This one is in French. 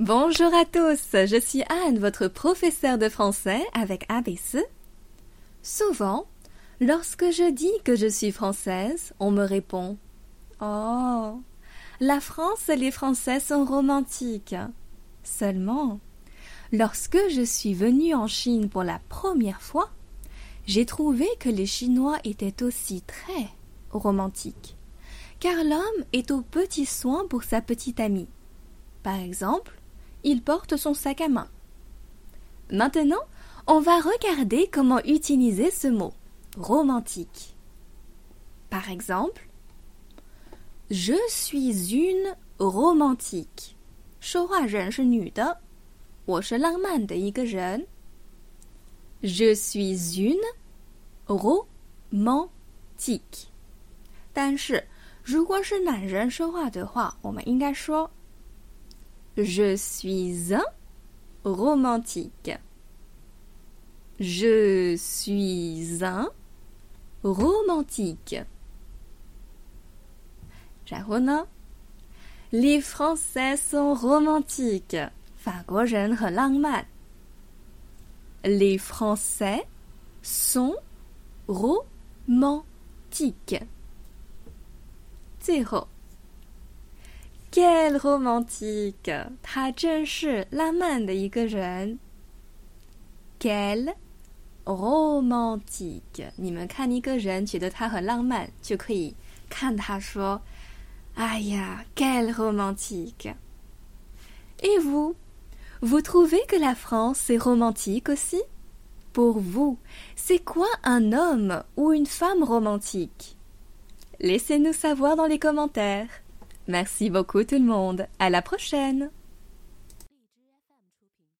Bonjour à tous, je suis Anne, votre professeure de français avec ABC. Souvent, lorsque je dis que je suis française, on me répond Oh, la France et les Français sont romantiques. Seulement, lorsque je suis venue en Chine pour la première fois, j'ai trouvé que les Chinois étaient aussi très romantiques, car l'homme est au petit soin pour sa petite amie. Par exemple, il porte son sac à main. Maintenant, on va regarder comment utiliser ce mot romantique. Par exemple, je suis une romantique. 说话人是女的，我是浪漫的一个人。Je suis une romantique。但是如果是男人说话的话，我们应该说 je suis un romantique. Je suis un romantique. Les Français sont romantiques. Les Français sont romantiques. Quel romantique! 他真是浪漫的一个人。Quel romantique! 你们看一个人觉得他很浪漫，就可以看他说：“哎呀，quel romantique! Et vous? Vous trouvez que la France est romantique aussi? Pour vous, c'est quoi un homme ou une femme romantique? Laissez-nous savoir dans les commentaires. Merci beaucoup tout le monde. À la prochaine.